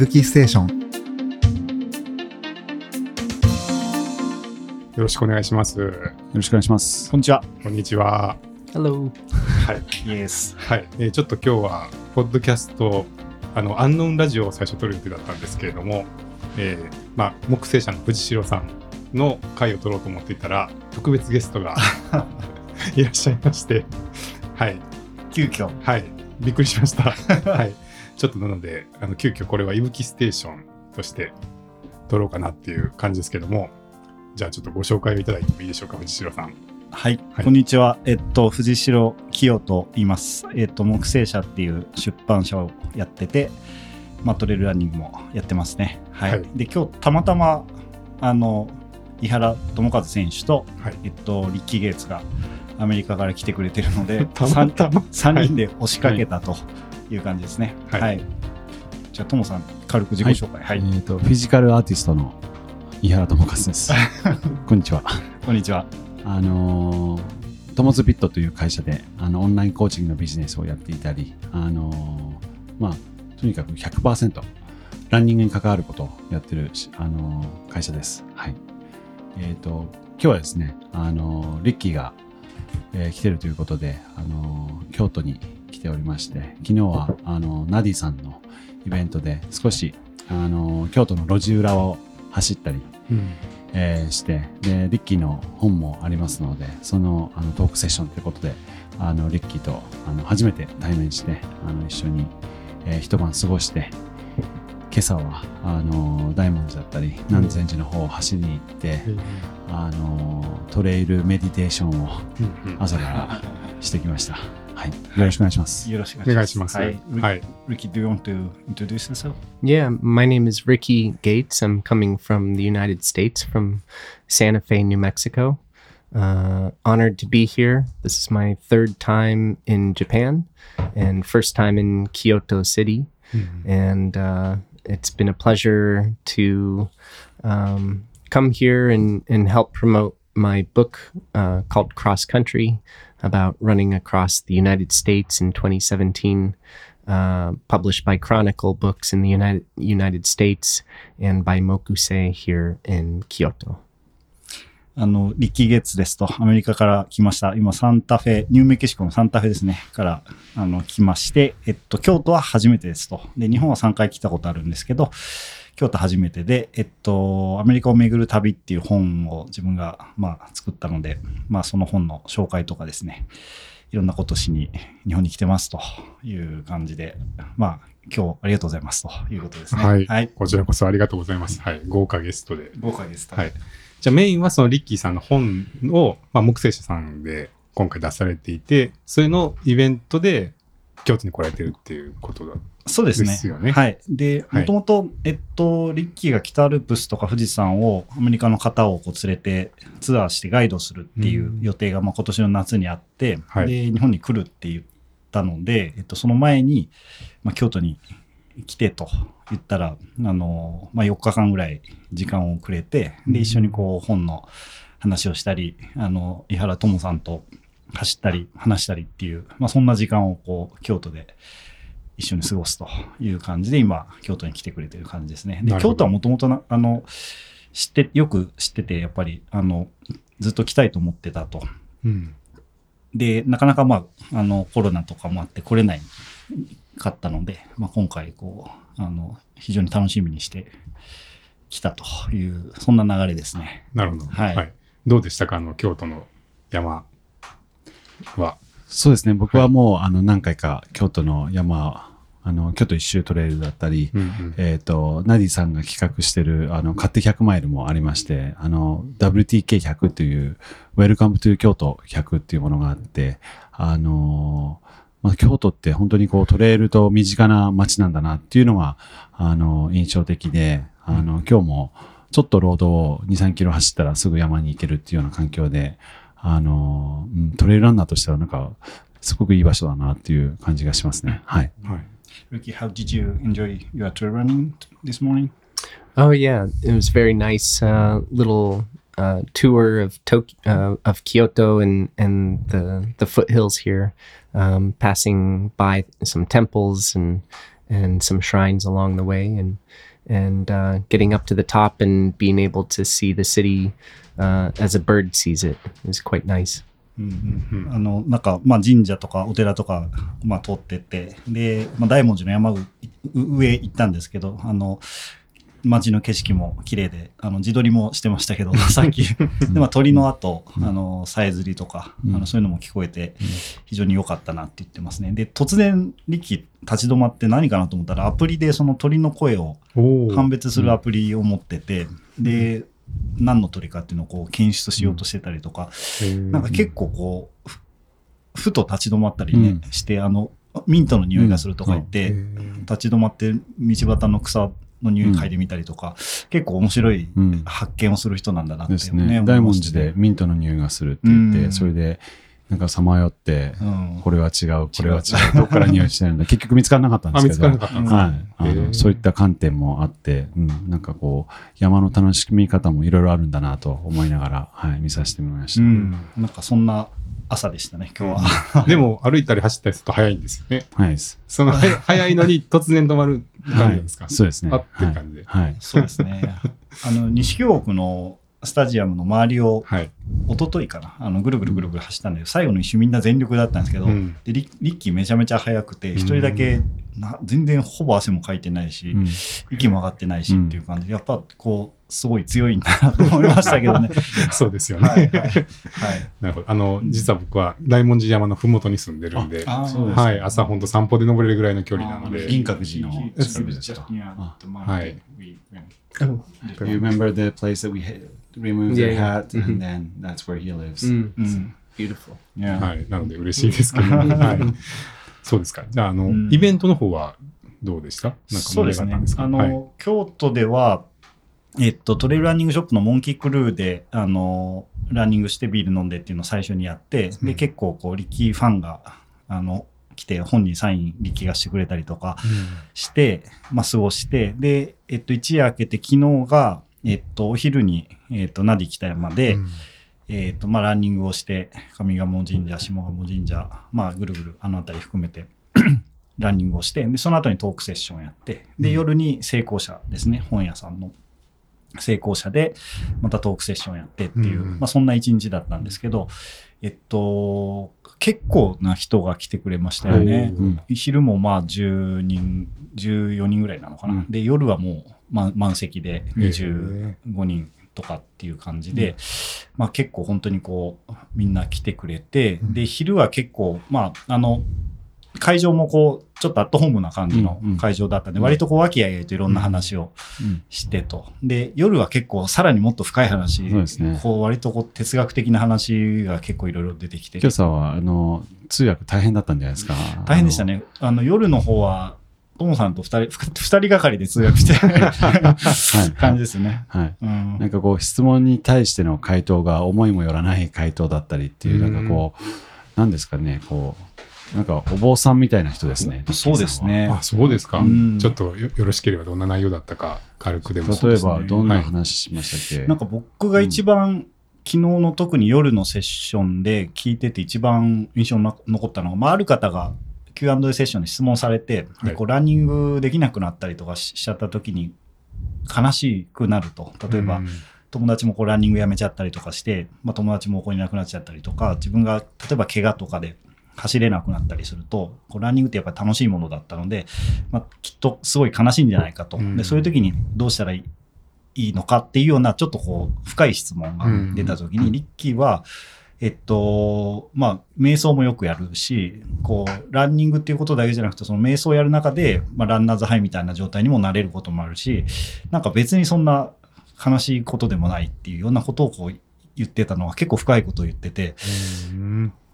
ぶきステーションよろしくお願いします。よろしくお願いします。こんにちは。こんにちは。Hello. はい。イエス。はい。えーちょっと今日は、ポッドキャスト、あの、アンノーンラジオを最初撮る予定だったんですけれども、えーまあ、木星社の藤代さんの回を撮ろうと思っていたら、特別ゲストが いらっしゃいまして、はい。急遽。はい。びっくりしました。はい。ちょっとなので、あの、急遽これは、いぶきステーションとして撮ろうかなっていう感じですけども、じゃあちょっとご紹介をいただいてもいいでしょうか、藤代さん。はい、はいこんにちは。えっと、藤代清と言います。えっと、木星社っていう出版社をやってて、まあ、トレイルランニングもやってますね。はい。はいで、今日たまたま、あの、井原智和選手と、はい。えっと、リッキー・ゲイツがアメリカから来てくれてるので、たまたま。3人で押しかけたという感じですね。はいはい。じゃあ、ともさん、軽く自己紹介。はい。えっ、と、フィジカルアーティストの井原智和です。こんにちは。こんにちは。あのー、トモズビットという会社であのオンラインコーチングのビジネスをやっていたり、あのーまあ、とにかく100%ランニングに関わることをやってるし、あのー会社です。はい。えっ、と、今日はですね、あのーリッキーが、えー来てるということで、あのー京都に来ておりまして、昨日は、あのーナディさんのイベントで少し、あのー京都の路地裏を走ったり、うん。えーしてでリッキーの本もありますのでそのあのトークセッションということであのリッキーとあの初めて対面してあの一緒に、えー一晩過ごして今朝はあの大文字だったり南禅寺の方を走りに行って、あのトレイルメディテーションを朝からしてきました。Hi. Hi. Ricky, do you want to introduce yourself? Yeah, my name is Ricky Gates. I'm coming from the United States, from Santa Fe, New Mexico. Uh, honored to be here. This is my third time in Japan and first time in Kyoto City. Mm-hmm. And uh, it's been a pleasure to um, come here and, and help promote my book uh, called Cross Country about running across the United States in 2017 uh, published by Chronicle Books in the United United States and by Mokusei here in Kyoto. あの、リッキー・ゲッツですと、アメリカから来ました。今、サンタフェ、ニューメキシコのサンタフェですね、から、あの、来まして、えっと、京都は初めてですと。で、日本は3回来たことあるんですけど、京都初めてで、えっと、アメリカを巡る旅っていう本を自分が、まあ、作ったので、まあ、その本の紹介とかですね、いろんなことしに日本に来てますという感じで、まあ、今日ありがとうございますということですね。はい、はい。こちらこそありがとうございます。はい。豪華ゲストで。豪華です。はい。じゃあメインはそのリッキーさんの本を、まあ、木星社さんで今回出されていて、それのイベントで京都に来られてるっていうことだ。そうですね。ですよねはい。で、はいもともと、えっと、リッキーが北アルプスとか富士山をアメリカの方をこう連れてツアーしてガイドするっていう予定が、まあ、今年の夏にあって、はいで、日本に来るって言ったので、えっと、その前に、まあ、京都に来てと言ったら、あの、まあ、4日間ぐらい時間をくれて、で、一緒にこう本の話をしたり、あの、井原智さんと走ったり、話したりっていう、まあ、そんな時間をこう、京都で一緒に過ごすという感じで、今、京都に来てくれてる感じですね。で、京都はもともとな、あの、知って、よく知ってて、やっぱり、あの、ずっと来たいと思ってたと。うん。で、なかなかまあ、あの、コロナとかもあって来れないかったので、まあ、今回、こう、あの、非常に楽しみにして来たという、そんな流れですね。なるほど。はいどうでしたか？あの、京都の山は。そうですね、僕はもう、あの何回か京都の山、あの京都一周トレイルだったり、うんうん。えっ、と、ナディさんが企画してる、あの、勝手100マイルもありまして、あの、WTK100 という、Welcome to 京都100っていうものがあって、あの、まあ、京都って本当にこうトレイルと身近な街なんだなっていうのが、あの、印象的で、あの、今日もちょっとロードを2、3キロ走ったらすぐ山に行けるっていうような環境で、あの、うんトレイルランナーとしてはなんか、すごくいい場所だなっていう感じがしますね。はい。はい。 Ricky, how did you enjoy your trail running this morning? Oh yeah, it was very nice uh, little uh, tour of Tok- uh, of Kyoto and and the the foothills here, um, passing by some temples and and some shrines along the way, and and uh, getting up to the top and being able to see the city uh, as a bird sees it is quite nice. あの、なんか、まあ神社とかお寺とか、まあ通ってって、で、まあ大文字の山上行ったんですけど、あの、街の景色も綺麗で、あの、自撮りもしてましたけど、さっき。で、まあ鳥の後、あの、さえずりとか、あの、そういうのも聞こえて、非常に良かったなって言ってますね。で、突然、リキ立ち止まって何かなと思ったら、アプリでその鳥の声を判別するアプリを持ってて、で、何の鳥かっていうのをこう検出しようとしてたりとか、なんか結構こう、ふふと立ち止まったりね、うん。して、あの、ミントの匂いがするとか言って、立ち止まって道端の草の匂い嗅いでみたりとか、結構面白いうん。発見をする人なんだなってですいうのね、大文字でミントの匂いがするって言って、うん。それで、なんかさまよって、うんこれは違う、これは違う、どっから匂いしてるんだ。結局見つからなかったんであ、すけど。見つからなかったんですかはい。そういった観点もあって、うん、なんかこう、山の楽しみ方もいろいろあるんだなと思いながら、はい、見させてもらいました。うん、なんかそんな朝でしたね、今日は。でも歩いたり走ったりすると早いんですよね。はいです。その早 早いのに突然止まる感じなんですか、そうですね。あっていう感じではい。はいそうですね。あの、西京区のスタジアムの周りを、はい。一昨日かな、あの、ぐるぐるぐるぐる走ったんで、最後の一周みんな全力だったんですけど、うんでリリッキーめちゃめちゃ速くて、一人だけな全然ほぼ汗もかいてないし、うん息も上がってないしうんっていう感じで、やっぱこう、すごい強いんだなと思いましたけどね。そうですよね。はい、はい。はい。なるほど。あの、実は僕は大文字山のふもとに住んでるんで、あそうですはい、朝本当散歩で登れるぐらいの距離なので、銀閣寺の近くですかはい Oh, You remember the place that we removed Yeah, their yeah. hat and then that's where he lives. mm, うん。beautiful. いやはい、なので嬉しいですけど、はい。そうですか。じゃあ、あの、うんイベントの方はどうでした？なんか盛りそうですね上がったんですか？あの、はい京都では、えっと、トレイルランニングショップのモンキークルーで、あの、ランニングしてビール飲んでっていうのを最初にやって、で、うん結構、こう、リッキーファンが、あの、来て、本人サイン、リッキーがしてくれたりとかして、まあ、過ごして、で、えっと、一夜明けて昨日が、えっと、お昼に、えっと、ナディ北山で、うん。えっ、と、まあ、ランニングをして、上賀茂神社、下賀茂神社、まあ、ぐるぐる、あの辺り含めて、ランニングをして、で、その後にトークセッションやって、で、うん。夜に成功者ですね、本屋さんの成功者で、またトークセッションやってっていう、うんうん。まあ、そんな一日だったんですけど、えっと、結構な人が来てくれましたよね。うん昼もまあ10人、14人ぐらいなのかな。うん。で、夜はもう、ま、満席でへ25人とかっていう感じで、まあ結構本当にこう、みんな来てくれて、うんで、昼は結構、まあ、あの、会場もこう、ちょっとアットホームな感じのうんうん会場だったんで、うん割とこう、和気あいあいといろんな話をうんしてと。で、夜は結構さらにもっと深い話、そうですねこう、割とこう、哲学的な話が結構いろいろ出てきて今、朝は、あの、通訳大変だったんじゃないですか。大変でしたね。あの、夜の方は、トモさんと二人、ふ二人がかりで通訳してはい感じですね。はい。うんなんかこう質問に対しての回答が思いもよらない回答だったりっていう、うんなんかこう、なんですかね、こう、なんかお坊さんみたいな人ですね。そうですね。あ、そうですか。うんちょっとよよろしければどんな内容だったか、軽くでも。例えばどんな話しましたっけ、なんか僕が一番、昨日の特に夜のセッションで聞いてて一番印象に残ったのが、まあ、ある方が Q&A セッションで質問されて、はい。でこうランニングできなくなったりとかししちゃった時に悲しくなると。例えば、うん。友達もこうランニングやめちゃったりとかして、まあ、友達もここにいなくなっちゃったりとか、自分が例えば怪我とかで走れなくなったりすると、こうランニングってやっぱり楽しいものだったので、まあ、きっとすごい悲しいんじゃないかと。うん。でそういう時にどうしたらいいのかっていうような、ちょっとこう、深い質問が出た時に、うん。リッキーは、えっと、まあ、瞑想もよくやるし、こう、ランニングっていうことだけじゃなくて、その瞑想をやる中で、まあ、ランナーズハイみたいな状態にもなれることもあるし、なんか別にそんな悲しいことでもないっていうようなことをこう言ってたのは結構深いことを言ってて、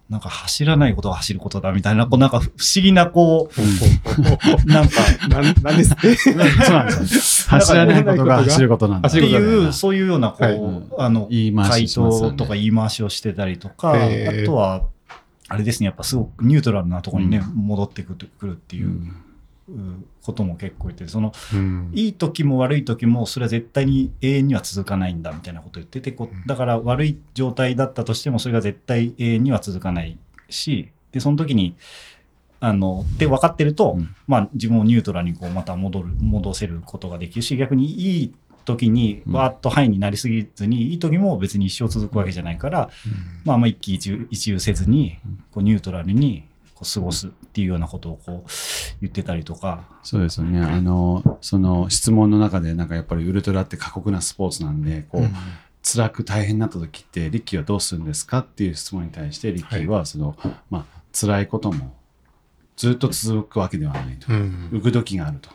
なんか走らないことが走ることだみたいな、こうなんか不思議なこう、なんか、なんなんですって？そうなんですよ。走らないことが走ることなんだ。っていう、そういうような、こう、はい。あの、回答とか言い回しをしてたりとか、あとは、あれですね、やっぱすごくニュートラルなところにね、う戻ってくるっていう。うことも結構言ってて、その、うん。いい時も悪い時も、それは絶対に永遠には続かないんだみたいなことを言ってて、こうだから悪い状態だったとしても、それが絶対永遠には続かないし、で、その時に、あの、って分かってると、うん。まあ自分をニュートラルにこうまた戻る、戻せることができるし、逆にいい時にうん。わーっとハイになりすぎずに、いい時も別に一生続くわけじゃないから、まああんま一喜一憂せずに、こうニュートラルに過ごすっていうようなことをこう言ってたりとか、そうですよね。あの、その質問の中で、なんかやっぱりウルトラって過酷なスポーツなんで、こう、辛く大変になった時って、リッキーはどうするんですかっていう質問に対して、リッキーは、その、まあ、辛いこともずっと続くわけではないと。うん浮く時があると。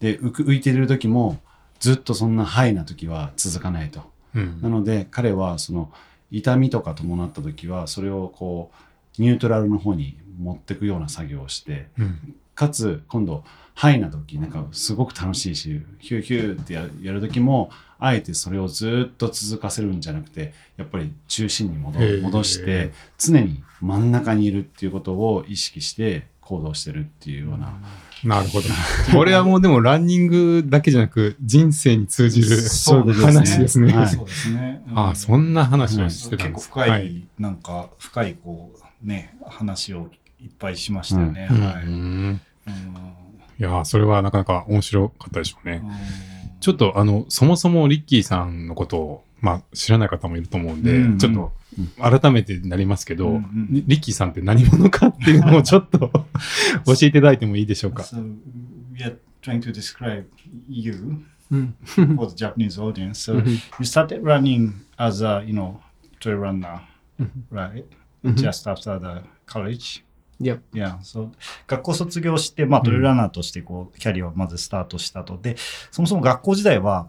で、浮く浮いてる時も、ずっとそんなハイな時は続かないと。うんなので、彼は、その、痛みとか伴った時は、それをこう、ニュートラルの方に持っていくような作業をして、うん。かつ今度ハイな時なんかすごく楽しいしヒューヒューってやるやる時もあえてそれをずっと続かせるんじゃなくてやっぱり中心に戻戻して常に真ん中にいるっていうことを意識して行動してるっていうような、なるほど。これはもうでもランニングだけじゃなく人生に通じるそうですね。話ですね。はい。そうですね。ああ、そんな話をしてたんです。結構深い、はい。なんか深いこうね話をいっぱいしましたよね。い。やー、それはなかなか面白かったでしょうね。ちょっとあの、そもそもリッキーさんのことを、まあ、知らない方もいると思うんで、うんうんちょっと改めてになりますけど、うんうんリリッキーさんって何者かっていうのをちょっと 教えていただいてもいいでしょうか？So we are trying to describe you Mm. for the Japanese audience. So Mhm. you started running as a you know trail runner, right? Just after the college. Yep. Yeah, so 学校卒業して、まあ、トレイルランナーとしてこうキャリアをまずスタートしたとで、そもそも学校時代は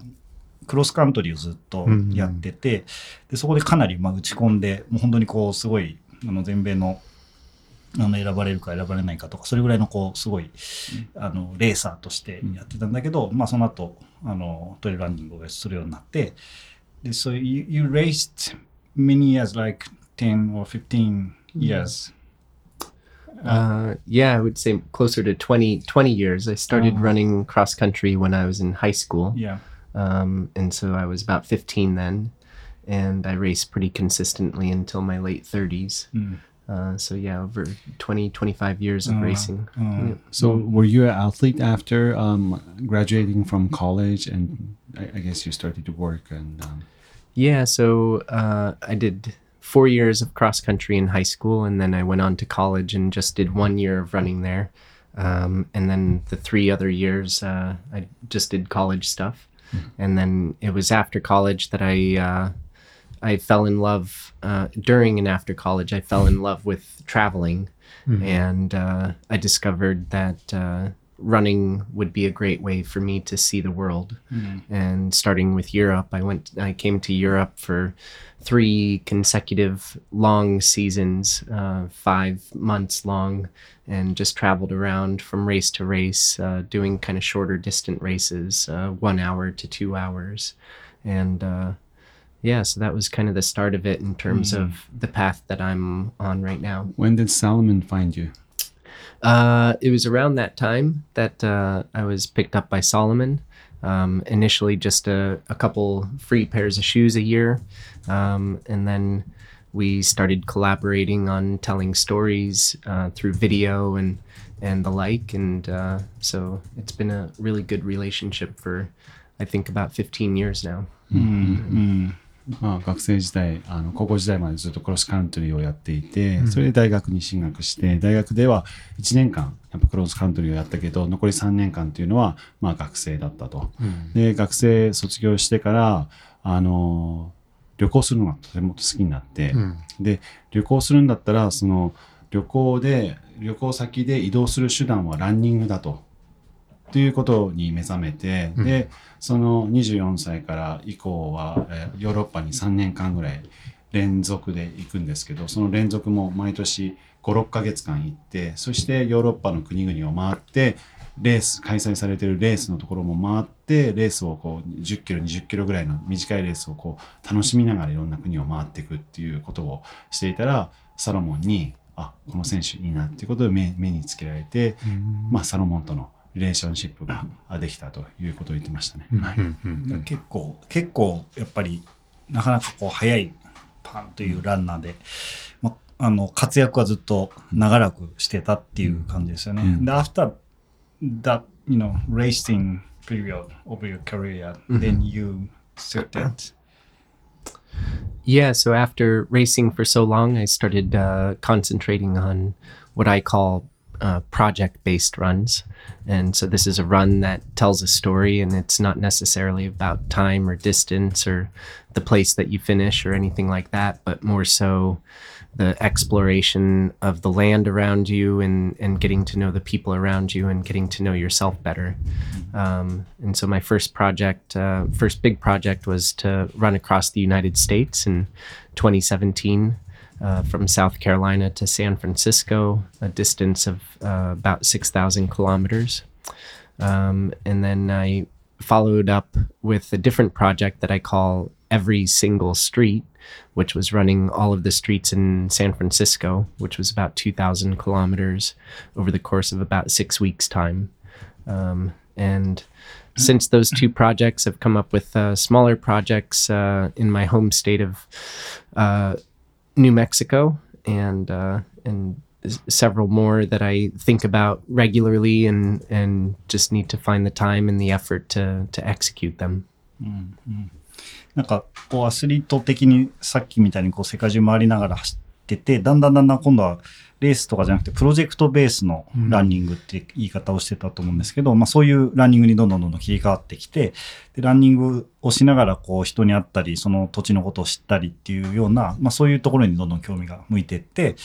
クロスカントリーをずっとやってて、でそこでかなりまあ打ち込んで、もう本当にこうすごいあの全米のあの選ばれるか選ばれないかとか、それぐらいのこうすごい、あのレーサーとしてやってたんだけど、まあその後あのトレイルランニングをするようになって、で so you, you raced many years, like 10 or 15 years. Uh, yeah, I would say closer to 20, 20 years. I started Oh. running cross country when I was in high school. Yeah. Um, and so I was about 15 then. And I raced pretty consistently until my late 30s. Mm. Uh, so yeah, over 20, 25 years of Uh, racing. uh, Yep. So were you an athlete after um, graduating from college and I, I guess you started to work and um, Yeah, so uh, I did four years of cross country in high school, and then I went on to college and just did one year of running there. Um, and then the three other years, uh, I just did college stuff. And then it was after college that I uh, I fell in love uh, during and after college. I fell in love with traveling, and uh, I discovered that uh, running would be a great way for me to see the world. And starting with Europe, I went. I came to Europe for three consecutive long seasons, uh, five months long, and just traveled around from race to race, uh, doing kind of shorter distant races, uh, one hour to two hours, and. Uh, yeah, so that was kind of the start of it in terms of the path that I'm on right now. when did Salomon find you? Uh, it was around that time that uh, I was picked up by Solomon. Um, initially, just a, a couple free pairs of shoes a year. Um, and then we started collaborating on telling stories uh, through video and, and the like. And uh, so it's been a really good relationship for, I think, about 15 years now. まあ、学生時代あの高校時代までずっとクロスカントリーをやっていて、それで大学に進学して大学では1年間やっぱクロスカントリーをやったけど残り3年間っていうのは、まあ、学生だったと。で学生卒業してからあの旅行するのがとても好きになって、うんで旅行するんだったらその旅行で旅行先で移動する手段はランニングだと。っていうことに目覚めて、うん。でその24歳から以降は、えーヨーロッパに3年間ぐらい連続で行くんですけどその連続も毎年56ヶ月間行ってそしてヨーロッパの国々を回ってレース開催されているレースのところも回ってレースをこう10キロ20キロぐらいの短いレースをこう楽しみながらいろんな国を回っていくっていうことをしていたらサロモンにあこの選手いいなっていうことで目目につけられて、まあ、サロモンとのリレーションシップがあできたということを言ってましたね。はい結構結構やっぱりなかなかこう速いパンというランナーで、まあ、あの、活躍はずっと長らくしてたっていう感じですよね。うんで、after that, you know, racing period of your career, Mhm. then you started. Yeah, so after racing for so long, I started uh, concentrating on what I call uh, project based runs. And so this is a run that tells a story, and it's not necessarily about time or distance or the place that you finish or anything like that, but more so the exploration of the land around you and, and getting to know the people around you and getting to know yourself better. Um, and so my first project, uh, first big project was to run across the United States in 2017 uh, from South Carolina to San Francisco, a distance of uh, about 6,000 kilometers. Um, and then I followed up with a different project that I call Every Single Street, which was running all of the streets in San Francisco, which was about 2,000 kilometers over the course of about six weeks' time. Um, and since those two projects I've come up with uh, smaller projects uh, in my home state of uh, New Mexico and uh, and several more that I think about regularly and and just need to find the time and the effort to to execute them. なんか、こう、アスリート的にさっきみたいにこう、世界中回りながら走ってて、だんだんだんだん今度はレースとかじゃなくて、プロジェクトベースのランニングって言い方をしてたと思うんですけど、まあそういうランニングにどんどんどんどん切り替わってきて、で、ランニングをしながらこう、人に会ったり、その土地のことを知ったりっていうような、まあそういうところにどんどん興味が向いていって、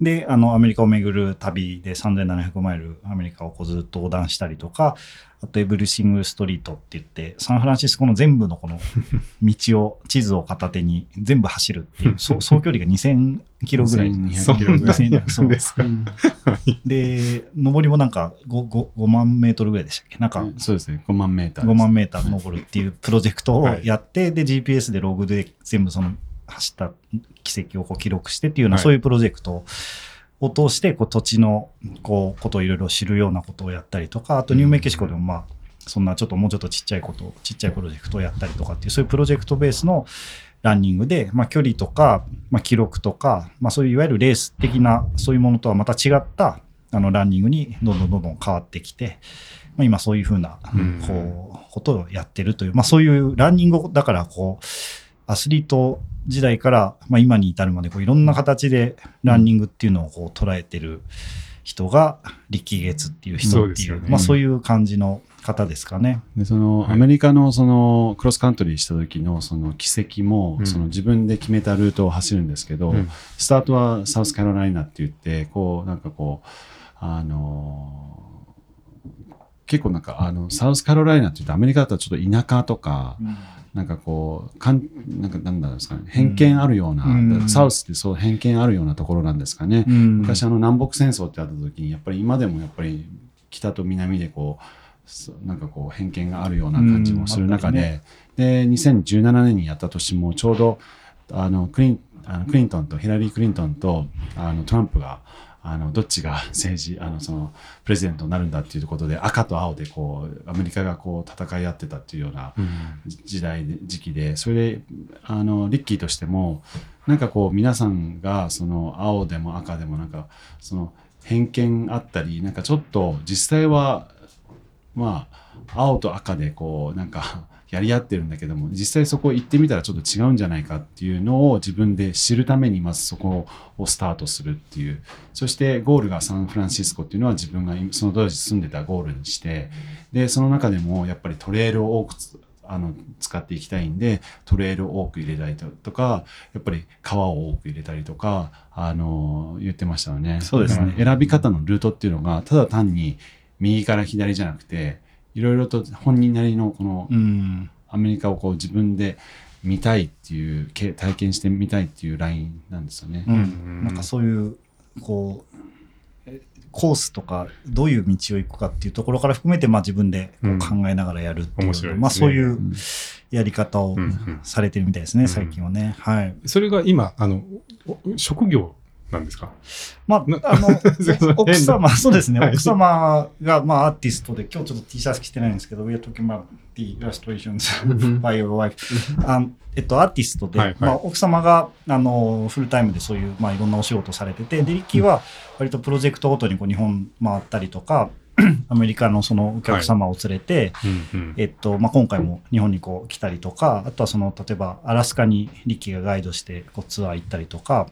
で、あの、アメリカを巡る旅で3700マイルアメリカをこうずっと横断したりとか、あとエブリシングストリートって言って、サンフランシスコの全部のこの 道を、地図を片手に全部走るっていう、総総距離が2000キロぐらい。2200キロぐらい。2000そうですか。で、上りもなんか 5, 5, 5万メートルぐらいでしたっけ？なんかそうですね、5万メーターです。5万メーター登るっていうプロジェクトをやって、で、GPS でログで全部その走った軌跡をこう記録してっていうような、はい。そういうプロジェクトを通して、こう土地のこうことをいろいろ知るようなことをやったりとか、あとニューメキシコでもまあ、そんなちょっともうちょっとちっちゃいこと、ちっちゃいプロジェクトをやったりとかっていう、そういうプロジェクトベースのランニングで、まあ距離とか、まあ記録とか、まあそういういわゆるレース的なそういうものとはまた違ったあのランニングにどんどんどんどん変わってきて、まあ、今そういうふうなうん。こうことをやってるという、まあそういうランニングをだからこうアスリート時代から、まあ、今に至るまでこういろんな形でランニングっていうのをこう捉えてる人がリッキー・ゲイツっていう人っていうね。まあそういう感じの方ですかね。でその、はい。アメリカのそのクロスカントリーした時のその軌跡も、うん。その自分で決めたルートを走るんですけど、うん。スタートはサウスカロライナって言ってこうなんかこうあの結構なんかあのサウスカロライナって言うとアメリカだとちょっと田舎とか、なんかこうかんなんかなんだろうんですかね。偏見あるような、うん。サウスってそう偏見あるようなところなんですかね、うん。昔あの南北戦争ってあった時にやっぱり今でもやっぱり北と南でこうそなんかこう偏見があるような感じもする中うん。あで、で2017年にやった年もちょうどあのクリンあのクリントンとヒラリー・クリントンとあのトランプがあのどっちが政治あのそのプレゼントになるんだっていうことで赤と青でこうアメリカがこう戦い合ってたっていうような時代で時期でそれであのリッキーとしてもなんかこう皆さんがその青でも赤でもなんかその偏見あったりなんかちょっと実際はまあ青と赤でこうなんかやり合ってるんだけども実際そこ行ってみたらちょっと違うんじゃないかっていうのを自分で知るためにまずそこをスタートするっていうそしてゴールがサンフランシスコっていうのは自分がその当時住んでたゴールにしてでその中でもやっぱりトレイルを多くつあの使っていきたいんでトレイルを多く入れたりとかやっぱり川を多く入れたりとかあの言ってましたよね。そうですね選び方のルートっていうのがただ単に右から左じゃなくていろいろと本人なりのこのうんアメリカをこう自分で見たいっていうけ体験してみたいっていうラインなんですよね。うんなんかそういうこうえコースとかどういう道を行くかっていうところから含めて、まあ、自分でこう考えながらやるっていう、面白いですねまあ、そういうやり方をうんうんされてるみたいですね、うん最近はね。はい。それが今、あの、お職業なんですか？まなあ、あの 奥様、そうですね、はい。奥様が、まあ、アーティストで、今日ちょっと T シャツ着てないんですけど、We are talking about the illustrations by your wife. あえっと、アーティストで、はいはい。まあ、奥様が、あの、フルタイムでそういう、まあ、いろんなお仕事をされてて、で、リッキーは、割とプロジェクトごとにこう日本回ったりとか、アメリカのそのお客様を連れて、うんうん。えっと、まあ、今回も日本にこう来たりとか、あとはその、例えばアラスカにリッキーがガイドしてこうツアー行ったりとか、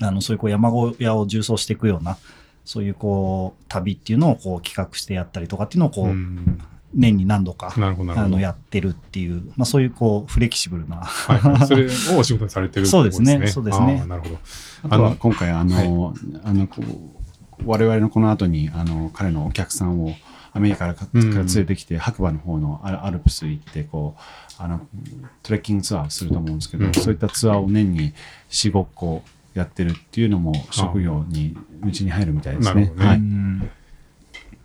あの、そういうこう山小屋を縦走していくような、そういうこう、旅っていうのをこう企画してやったりとかっていうのをこう、うん年に何度か。あの、やってるっていう、まあそういうこう、フレキシブルな。はいはい、それをお仕事にされてるってことですね。そうですねそうですねなるほど。あの今回あの、あのこう我々のこの後にあの彼のお客さんをアメリカからかうんから連れてきて、白馬の方のアルアルプス行ってこうあのトレッキングツアーすると思うんですけど、うんそういったツアーを年に45個やってるっていうのも職業にうちに入るみたいですね。なるほどねはい、うん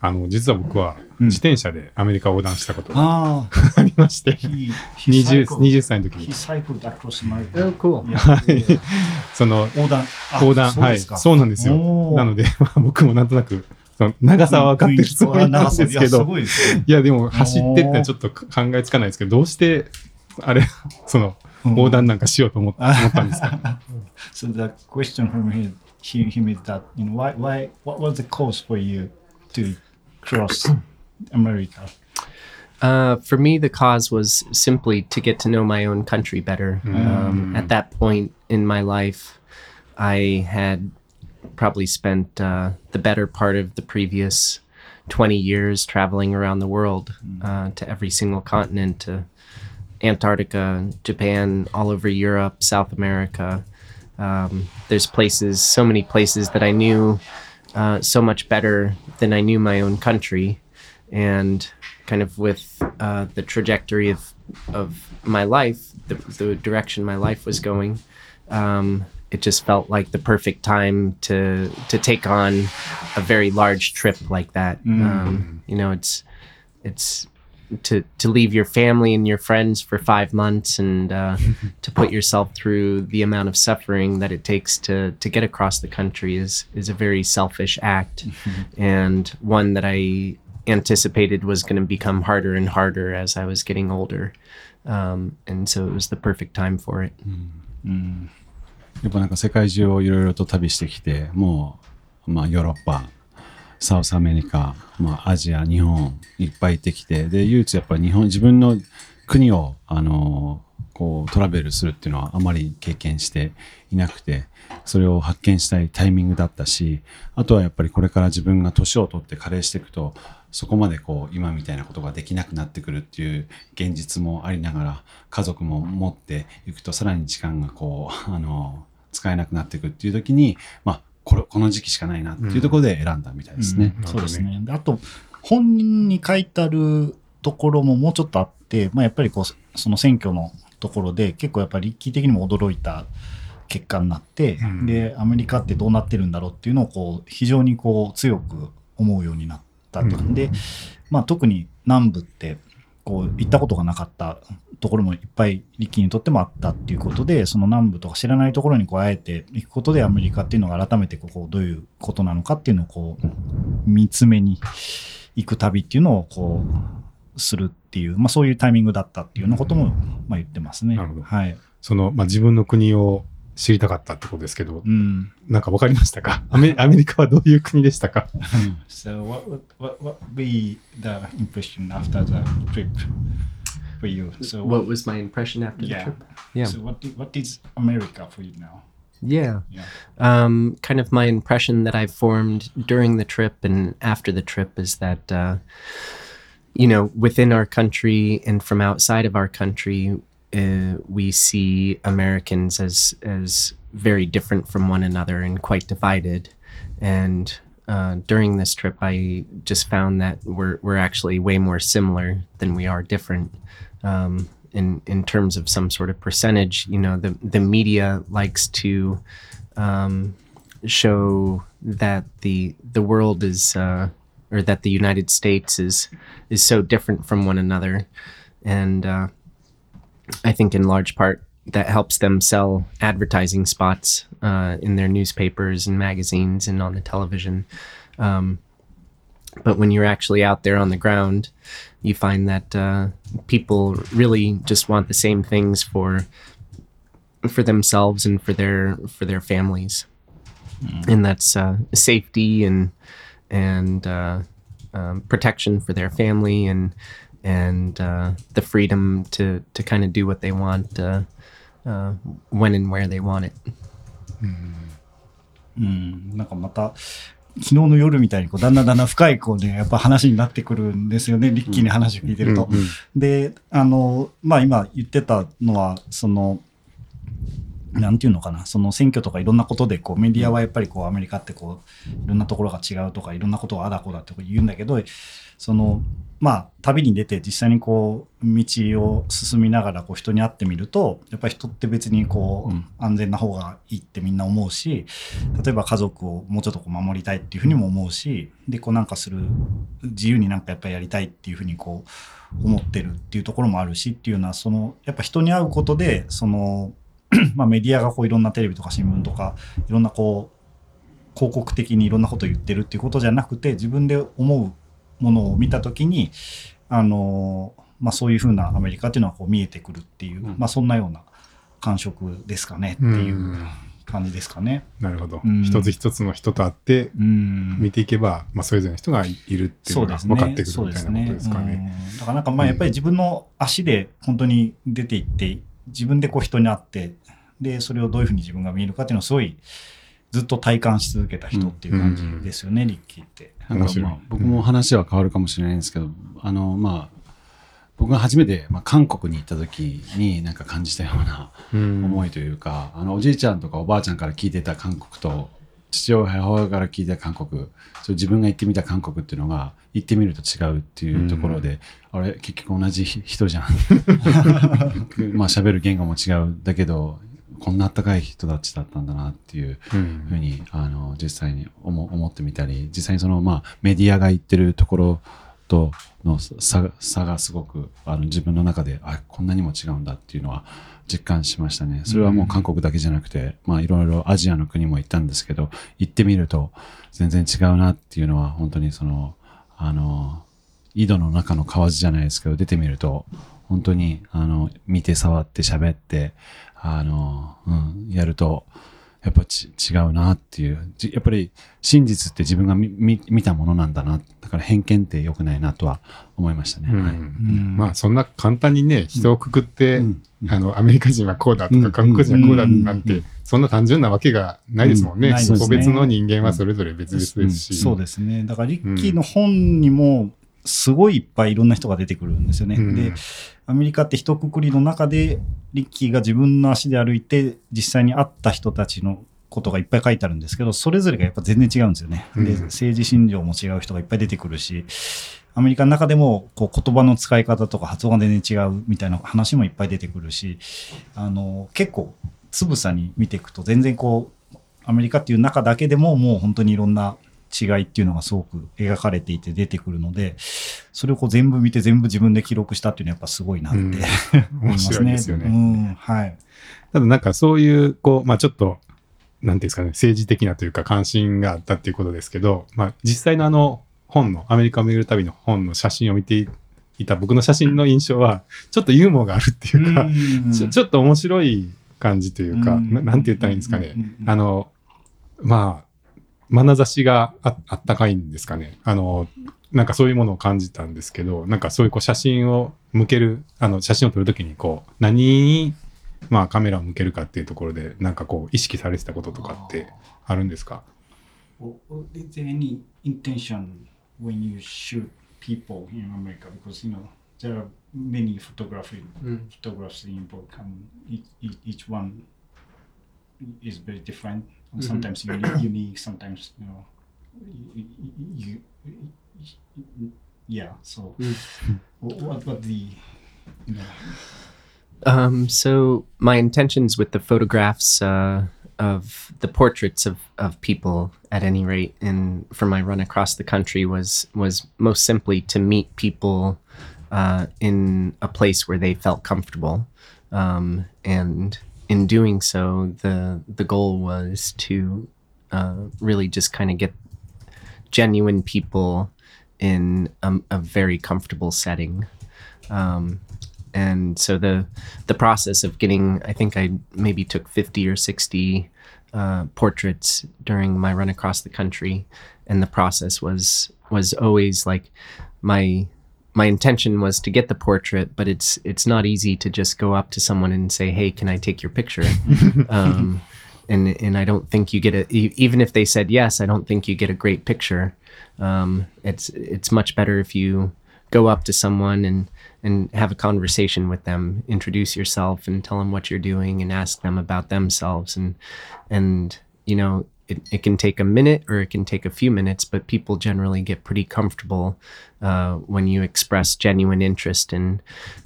あの、実は僕はうん自転車でアメリカを横断したことがありまして、he, 20, 20 20歳の時に. Oh. その、横断。あ横断、はい、そうですかそうなんですよ。なので、まあ僕もなんとなく、その長さは分かってるつもりなんですけど、ごいや、でも走ってってちょっと考えつかないですけど、どうして、あれ、その、横断なんかしようと思っ思ったんですか So the question from him, he, him is that, you know, why, why, what was the cause for you to cross America? Uh, for me, the cause was simply to get to know my own country better. Um, at that point in my life, I had probably spent uh, the better part of the previous 20 years traveling around the world uh, to every single continent, to Antarctica, Japan, all over Europe, South America. Um, there's places, so many places that I knew uh, so much better than I knew my own country. And kind of with uh, the trajectory of, of my life, the, the direction my life was going, um, it just felt like the perfect time to to take on a very large trip like that. Um, you know, it's it's to to leave your family and your friends for five months and uh, to put yourself through the amount of suffering that it takes to to get across the country is is a very selfish act and one that I anticipated was going to become harder and harder as I was getting older. Um, and so it was the perfect time for it. やっぱなんか世界中をいろいろと旅してきて、もう、まあヨーロッパ、 South America、まあアジア、日本、いっぱい行ってきて、で、唯一やっぱり日本、自分の国を、あの、こう travel するっていうのはあまり経験していなくて、それを発見したいタイミングだったし、あとはやっぱりこれから自分が年を取って加齢していくと、そこまでこう今みたいなことができなくなってくるっていう現実もありながら、家族も持っていくとさらに時間がこう、あの、使えなくなっていくっていう時に、まあ、これ、この時期しかないなっていうところで選んだみたいですね。そうですね。であと、本人に書いてあるところももうちょっとあって、まあ、やっぱりこう、その選挙のところで結構やっぱり立体的にも驚いた結果になって、うんで、アメリカってどうなってるんだろうっていうのをこう、非常にこう、強く思うようになったと。うんで、まあ、特に南部って、こう、行ったことがなかったところもいっぱい力にとってもあったっていうことで、その南部とか知らないところにこうあえて行くことでアメリカっていうのが改めてこうどういうことなのかっていうのをこう見つめに行く旅っていうのをこうするっていう、まあそういうタイミングだったっていうようなこともまあ言ってますね。はい。その、まあ、自分の国を知りたかったってことですけどう、ん。なんかわかりましたかアメアメリカはどういう国でしたか So what would, what, what be the impression after the trip for you? So What was my impression after the yeah. trip? Yeah. So what, i- what is America for you now? Yeah. Yeah. Um, kind of my impression that I've formed during the trip and after the trip is that, uh, you know, within our country and from outside of our country, uh, we see Americans as as very different from one another and quite divided. And uh, during this trip, I just found that we're we're actually way more similar than we are different. Um, in in terms of some sort of percentage, you know, the the media likes to um, show that the the world is uh, or that the United States is is so different from one another, and uh, I think in large part that helps them sell advertising spots uh, in their newspapers and magazines and on the television. Um, but when you're actually out there on the ground, you find that uh, people really just want the same things for for themselves and for their for their families, and that's uh, safety and and uh, um, protection for their family and and uh, the freedom to to kind of do what they want uh, uh, when and where they want it. うん、なんかまた、昨日の夜みたいにこうだんだんだんだん深いこうね、やっぱ話になってくるんですよね、リッキーに話を聞いてると。で、あの、まあ今言ってたのは、その、なんていうのかな、その選挙とかいろんなことで、こうメディアはやっぱりこうアメリカってこう、いろんなところが違うとか、いろんなことをあだこだって言うんだけど、その、まあ、旅に出て実際にこう、道を進みながらこう人に会ってみると、やっぱり人って別にこう、安全な方がいいってみんな思うし、例えば家族をもうちょっとこう守りたいっていうふうにも思うし、で、こうなんかする、自由になんかやっぱりやりたいっていうふうにこう、思ってるっていうところもあるしっていうのは、その、やっぱ人に会うことで、その、まあメディアがこういろんなテレビとか新聞とか、いろんなこう、広告的にいろんなことを言ってるっていうことじゃなくて、自分で思うものを見たときに、あの、まあそういうふうなアメリカっていうのはこう見えてくるっていう、まあそんなような感触ですかねっていう感じですかね。なるほど、うん一つ一つの人と会ってうん。見ていけば、まあ、それぞれの人がいるっていうのが。分かってくるみたいなことですかね。うんだからなんかまあやっぱり自分の足で本当に出ていって、自分でこう人に会って、で、それをどういうふうに自分が見えるかっていうのをすごいずっと体感し続けた人っていう感じですよね、リッキーって。なんかまあ僕も話は変わるかもしれないんですけど、あのまあ僕が初めて、まあ、韓国に行った時になんか感じたような思いというか、あのおじいちゃんとかおばあちゃんから聞いてた韓国と父親母親から聞いた韓国それ自分が行ってみた韓国っていうのが行ってみると違うっていうところで、あれ結局同じ人じゃん。まあ喋る言語も違うだけどこんなあったかい人たちだったんだなっていううんふうにあの実際に思思ってみたり実際にその、まあ、メディアが言ってるところとの差が差がすごくあの自分の中であこんなにも違うんだっていうのは実感しましたね。それはもう韓国だけじゃなくて、まあいろいろアジアの国も行ったんですけど行ってみると全然違うなっていうのは本当にそのあの井戸の中の蛙じゃないですけど出てみると本当にあの見て触って喋ってあの、うん、やるとやっぱち違うなっていう。じやっぱり真実って自分が見見見たものなんだな。だから偏見って良くないなとは思いましたね。うん。はい。ん。まあそんな簡単にね人をくくって、うん。あのアメリカ人はこうだとうん。か韓国人はこうだなんて、うん。そんな単純なわけがないですもんね。個別の人間はそれぞれ別々ですし。そうですね。だからリッキーの本にもすごいいっぱいいろんな人が出てくるんですよね。うんで、アメリカって一括りの中でリッキーが自分の足で歩いて実際に会った人たちのことがいっぱい書いてあるんですけど、それぞれがやっぱ全然違うんですよね。で、うん政治信条も違う人がいっぱい出てくるし、アメリカの中でもこう言葉の使い方とか発音が全然違うみたいな話もいっぱい出てくるし、あの、結構つぶさに見ていくと全然こう、アメリカっていう中だけでももう本当にいろんな違いっていうのがすごく描かれていて出てくるので、それをこう全部見て全部自分で記録したっていうのはやっぱすごいなって、うん。思い面ます白いですよね。うん、はい。ただなんかそういう、こう、まあちょっと、なんていうんですかね、政治的なというか関心があったっていうことですけど、まあ実際のあの本の、アメリカを巡る旅の本の写真を見ていた僕の写真の印象は、ちょっとユーモアがあるっていうか、ちょちょっと面白い感じというか、うん。ななんて言ったらいいんですかね。うん。うん。う。ん。あの、まあ、眼差しがああったかいんですかね。あの、なんかそういうものを感じたんですけど、なんかそういうこう写真を向ける、あの、写真を撮るときにこう、何に、まあカメラを向けるかっていうところで、なんかこう、意識されてたこととかってあるんですか Is there any intention when you shoot people in America? Because, you know, there are many photography, photographs in book and each, each one is very different. And sometimes unique, unique, sometimes, you know, you, you, you yeah, so what, what the, you know, Um, so my intentions with the photographs uh, of the portraits of, of people at any rate and for my run across the country was was most simply to meet people uh, in a place where they felt comfortable. Um, and in doing so, the the goal was to uh, really just kind of get genuine people in a, a very comfortable setting. Um, and so the the process of getting, I think I maybe took fifty or sixty uh, portraits during my run across the country, and the process was was always like my my intention was to get the portrait, but it's it's not easy to just go up to someone and say, "Hey, can I take your picture?" um, and and I don't think you get a even if they said yes, I don't think you get a great picture. Um, it's it's much better if you go up to someone and and have a conversation with them, introduce yourself, and tell them what you're doing, and ask them about themselves, and and you know it, it can take a minute or it can take a few minutes, but people generally get pretty comfortable uh, when you express genuine interest in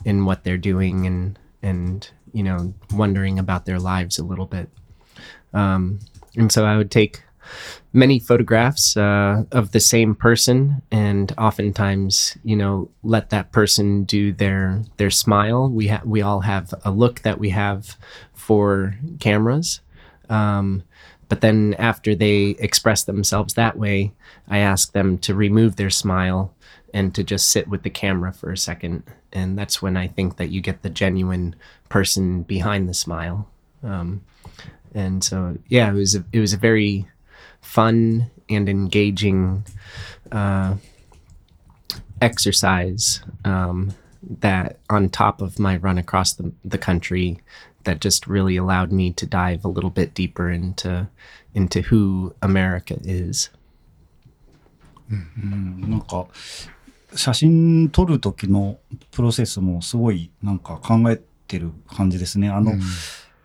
in what they're doing and and you know wondering about their lives a little bit. Um, and so I would take many photographs uh, of the same person, and oftentimes, you know, let that person do their their smile. We ha- we all have a look that we have for cameras. Um, but then after they express themselves that way, I ask them to remove their smile and to just sit with the camera for a second. And that's when I think that you get the genuine person behind the smile. Um, and so, yeah, it was a, it was a very fun and engaging uh, exercise um, that, on top of my run across the, the country, that just really allowed me to dive a little bit deeper into into who America is. うんなんか写真撮る時のプロセスもすごいなんか考えてる感じですね。あの、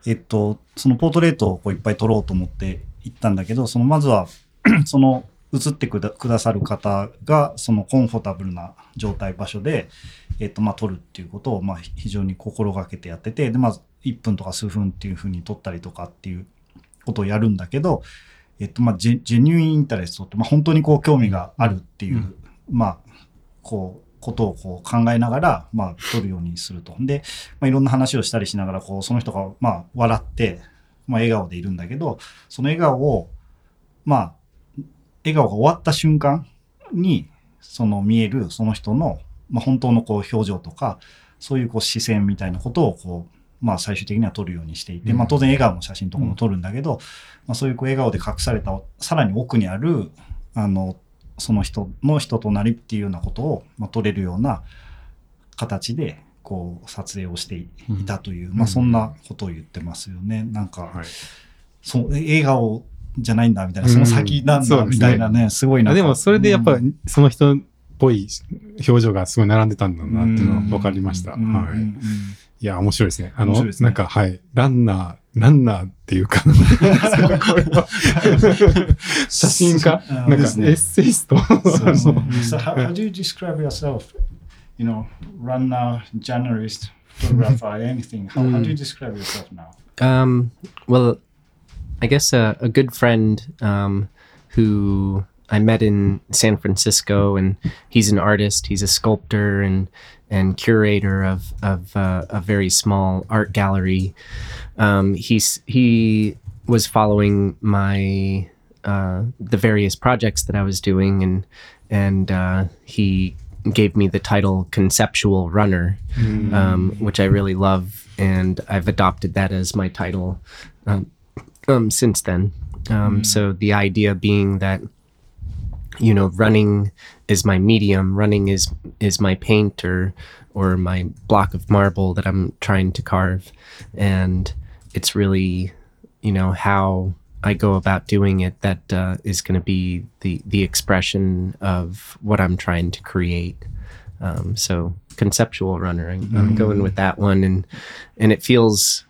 えっと、そのポートレートをこういっぱい撮ろうと思って行ったんだけど、そのまずは その写ってくだくださる方がそのコンフォタブルな状態場所で、えっと、まあ撮るっていうことをまあ非常に心がけてやってて、で、まず1分とか数分っていうふうに撮ったりとかっていうことをやるんだけど、えっと、まあ、ジェジェニュインインタレストって、まあ、本当にこう興味があるっていう、まあ、こう、ことをこう考えながら、まあ、撮るようにすると。で、まあ、いろんな話をしたりしながら、こう、その人が、まあ、笑って、まあ、笑顔でいるんだけど、その笑顔を、まあ、笑顔が終わった瞬間に、その見えるその人の、まあ、本当のこう表情とか、そういうこう視線みたいなことをこう、まあ最終的には撮るようにしていて、うん。まあ当然笑顔の写真とかも撮るんだけど、まあそういうこう笑顔で隠されたさらに奥にある、あの、その人の人となりっていうようなことを、まあ、撮れるような形で、こう撮影をしていたという、まあそんなことを言ってますよね。なんか、はい。そう、笑顔じゃないんだみたいな、その先なんだみたいなね、すごいなでもそれでやっぱうん。その人っぽい表情がすごい並んでたんだなっていうのは分かりました。うん。うん。はい。いや、面白いですね。あの、ねなんか、はい。ランナー、ランナーっていうか、写真家うんなんか、エですねッセイスト。そうそう So how, how do you describe yourself? You know, runner, journalist, photographer, anything. How, how do you describe yourself now? Um, well, I guess a, a good friend um, who I met in San Francisco, and he's an artist. He's a sculptor and and curator of of uh, a very small art gallery. Um, he's he was following my uh, the various projects that I was doing, and and uh, he gave me the title conceptual runner, um, which I really love, and I've adopted that as my title um, um, since then. Um, So the idea being that you know running is my medium running is is my paint or or my block of marble that i'm trying to carve. And it's really you know how i go about doing it that uh, is going to be the the expression of what i'm trying to create. Um, so conceptual runner I'm, I'm going with that one. And and it feels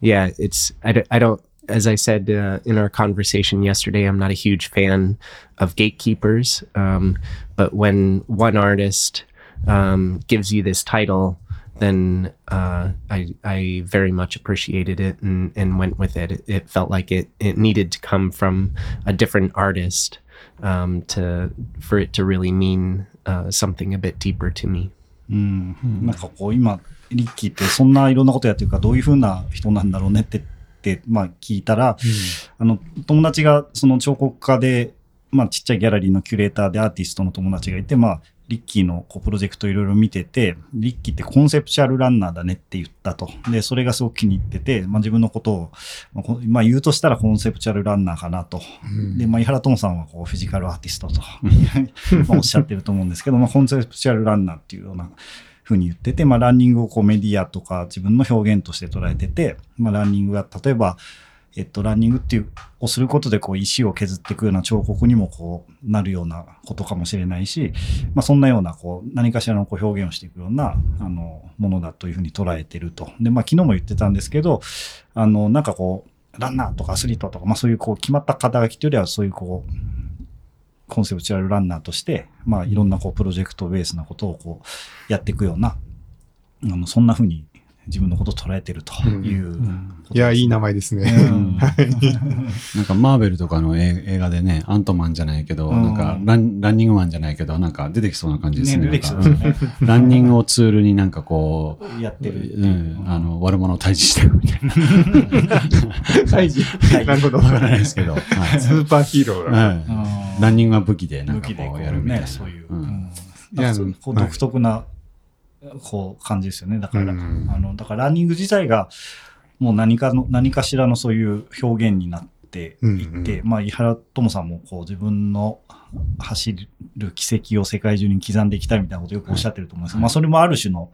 yeah it's i, I don't as i said uh, in our conversation yesterday i'm not a huge fan of gatekeepers um, but when one artist um, gives you this title then uh, I, I very much appreciated it and, and went with it. it. It felt like it, it needed to come from a different artist um, to for it to really mean uh, something a bit deeper to me. うん、なんかこう今 リッキーってそんないろんなことやってるからどういうふうな人なんだろうねってって、 まあ聞いたら、あの、友達がその彫刻家で、まあちっちゃいギャラリーのキュレーターでアーティストの友達がいて、まあリッキーのこうプロジェクトいろいろ見てて、リッキーってコンセプチュアルランナーだねって言ったと。で、それがすごく気に入ってて、まあ自分のことを、まあこまあ言うとしたらコンセプチュアルランナーかなと。で、まあ、井原智さんはこうフィジカルアーティストと まあおっしゃってると思うんですけど、まあ、コンセプチュアルランナーっていうようなふうに言ってて、まあ、ランニングをこうメディアとか自分の表現として捉えてて、まあ、ランニングが例えば、えっと、ランニングっていう、をすることでこう石を削っていくような彫刻にもこうなるようなことかもしれないし、まあ、そんなようなこう何かしらのこう表現をしていくようなあのものだというふうに捉えてると。で、まあ、昨日も言ってたんですけど、あの、なんかこう、ランナーとかアスリートとか、まあそういうこう決まった肩書きというよりはそういうこう、コンセプチュアルランナーとして、まあいろんなこうプロジェクトベースなことをこうやっていくような、あの、そんなふうに自分のことを捉えてるということです、いや、いい名前ですね。うんなんかマーベルとかの映映画でね、アントマンじゃないけど、うんなんかランランニングマンじゃないけど、なんか出てきそうな感じですね。ね、すね。ランニングをツールになんかこう、やってる。うん、あの、悪者を退治してるみたいな。大事。なるほど。わからないですけど。はいスーパーヒーローだ。はいランニングは武器でなんかこうやるみたいな。ね、そういう。うん独特な、こう、感じですよね。だから、うんあの、だからランニング自体が、もう何かの、何かしらのそういう表現になっていって、うんまあ、井原智さんもこう自分の走る軌跡を世界中に刻んでいきたいみたいなことをよくおっしゃってると思います。はいまあ、それもある種の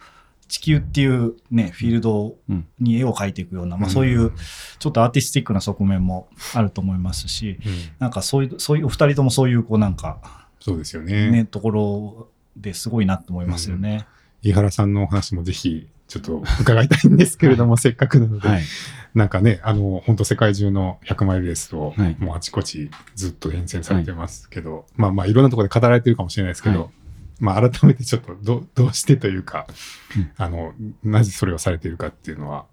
地球っていうね、フィールドうんに絵を描いていくような、まあ、うんそういうちょっとアーティスティックな側面もあると思いますし、うんなんかそういう、そういうお二人ともそういうこうなんか、そうですよね。ね、ところですごいなと思いますよね。井原さんのお話もぜひ、ちょっと伺いたいんですけれども、せっかくなので、はい。なんかね、あの、本当世界中の100マイルレースを、はい。もうあちこちずっと遠征されてますけど、まあまあいろんなところで語られてるかもしれないですけど、はい。まあ改めてちょっとどどうしてというか、うん。あの、なぜそれをされているかっていうのは、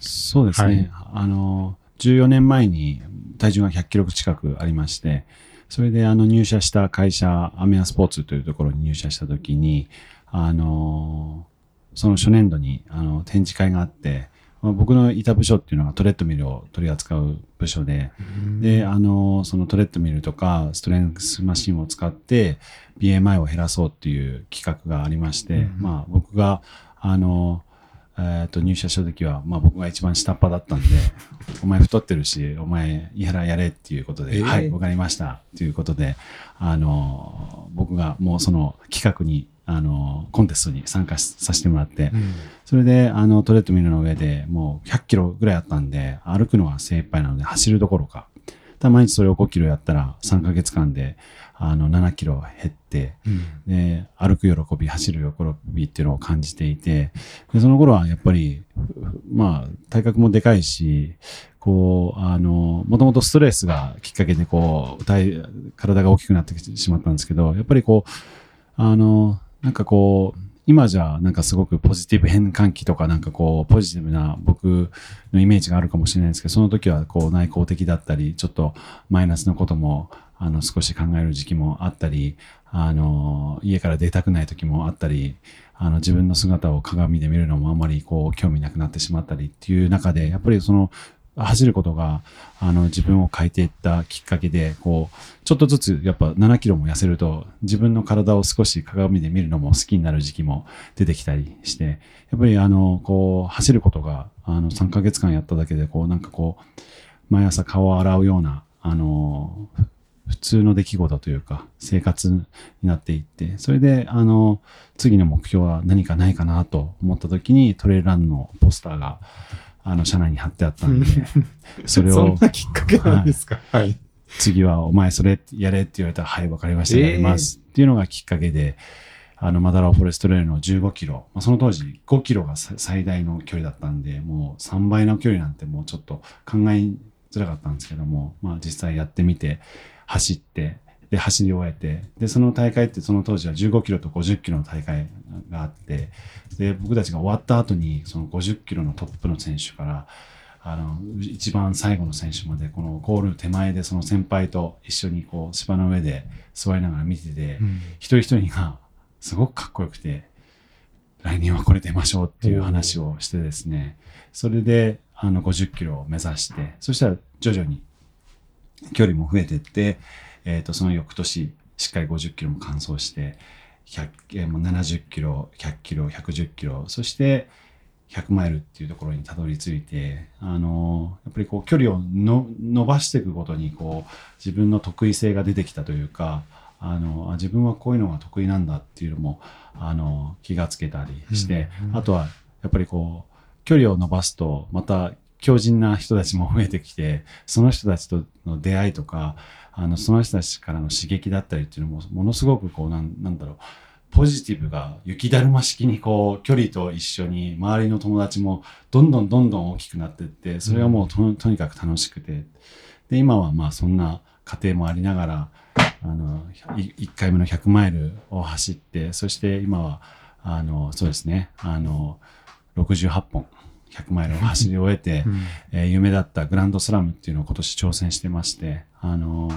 そうですね。あの、14年前に体重が100キロ近くありまして、それであの入社した会社、アメアスポーツというところに入社したときに、あの、その初年度にあの展示会があって、まあ僕のいた部署っていうのがトレッドミルを取り扱う部署で、で、あの、そのトレッドミルとかストレングスマシンを使って BMI を減らそうっていう企画がありまして、うんまあ僕が、あの、えっと入社した時は、まあ僕が一番下っ端だったんで、お前太ってるし、お前、井原やれっていうことで、えー。はい、わかりましたっていうことで、あの、僕がもうその企画に、あの、コンテストに参加しさせてもらって、うんそれで、あの、トレッドミルの上でもう100キロぐらいあったんで、歩くのは精一杯なので、走るどころか。ただ毎日それを5キロやったら、3ヶ月間で、あの、7キロ減って、で、歩く喜び、走る喜びっていうのを感じていて、でその頃はやっぱり、まあ、体格もでかいし、こう、あの、もともとストレスがきっかけで、こう、体、体が大きくなってきてしまったんですけど、やっぱりこう、あの、なんかこう、今じゃなんかすごくポジティブ変換器とかなんかこうポジティブな僕のイメージがあるかもしれないですけど、その時はこう内向的だったり、ちょっとマイナスのこともあの少し考える時期もあったり、あの、家から出たくない時もあったり、あの自分の姿を鏡で見るのもあまりこう興味なくなってしまったりっていう中で、やっぱりその走ることがあの自分を変えていったきっかけで、こう、ちょっとずつやっぱ7キロも痩せると自分の体を少し鏡で見るのも好きになる時期も出てきたりして、やっぱりあの、こう、走ることがあの3ヶ月間やっただけで、こうなんかこう、毎朝顔を洗うような、あの、普通の出来事というか、生活になっていって、それで、あの、次の目標は何かないかなと思った時に、トレイランのポスターが、あの、車内に貼ってあったんで、それをそん、なきっかけなんですか？はい。次はお前それやれって言われたら、はい、わかりました、えーやります。っていうのがきっかけで、あの、マダラオフォレストレールの15キロ、まあ、その当時5キロがさ最大の距離だったんで、もう3倍の距離なんてもうちょっと考えづらかったんですけども、まあ実際やってみて、走って、で、走り終えて、で、その大会ってその当時は15キロと50キロの大会があって、で、僕たちが終わった後に、その50キロのトップの選手から、あの、一番最後の選手まで、このゴールの手前でその先輩と一緒にこう芝の上で座りながら見てて、一人一人がすごくかっこよくて、来年はこれ出ましょうっていう話をしてですね、それであの50キロを目指して、そしたら徐々に距離も増えていって、えっ、と、その翌年、しっかり50キロも完走して、100えーもう70キロ、100キロ、110キロ、そして100マイルっていうところにたどり着いて、あのやっぱりこう距離をの伸ばしていくごとにこう自分の得意性が出てきたというか、あのあ自分はこういうのが得意なんだっていうのもあの気がつけたりして、うん。あとはやっぱりこう距離を伸ばすとまた強靭な人たちも増えてきてその人たちとの出会いとかあのその人たちからの刺激だったりっていうのもものすごくこうなんなんだろうポジティブが雪だるま式にこう距離と一緒に周りの友達もどんどんどんどん大きくなっていってそれがもうととにかく楽しくて。で今はまあそんな過程もありながらあの1回目の100マイルを走ってそして今はあのそうですねあの68本100マイルを走り終えて、うん。えー夢だったグランドスラムっていうのを今年挑戦してまして、あの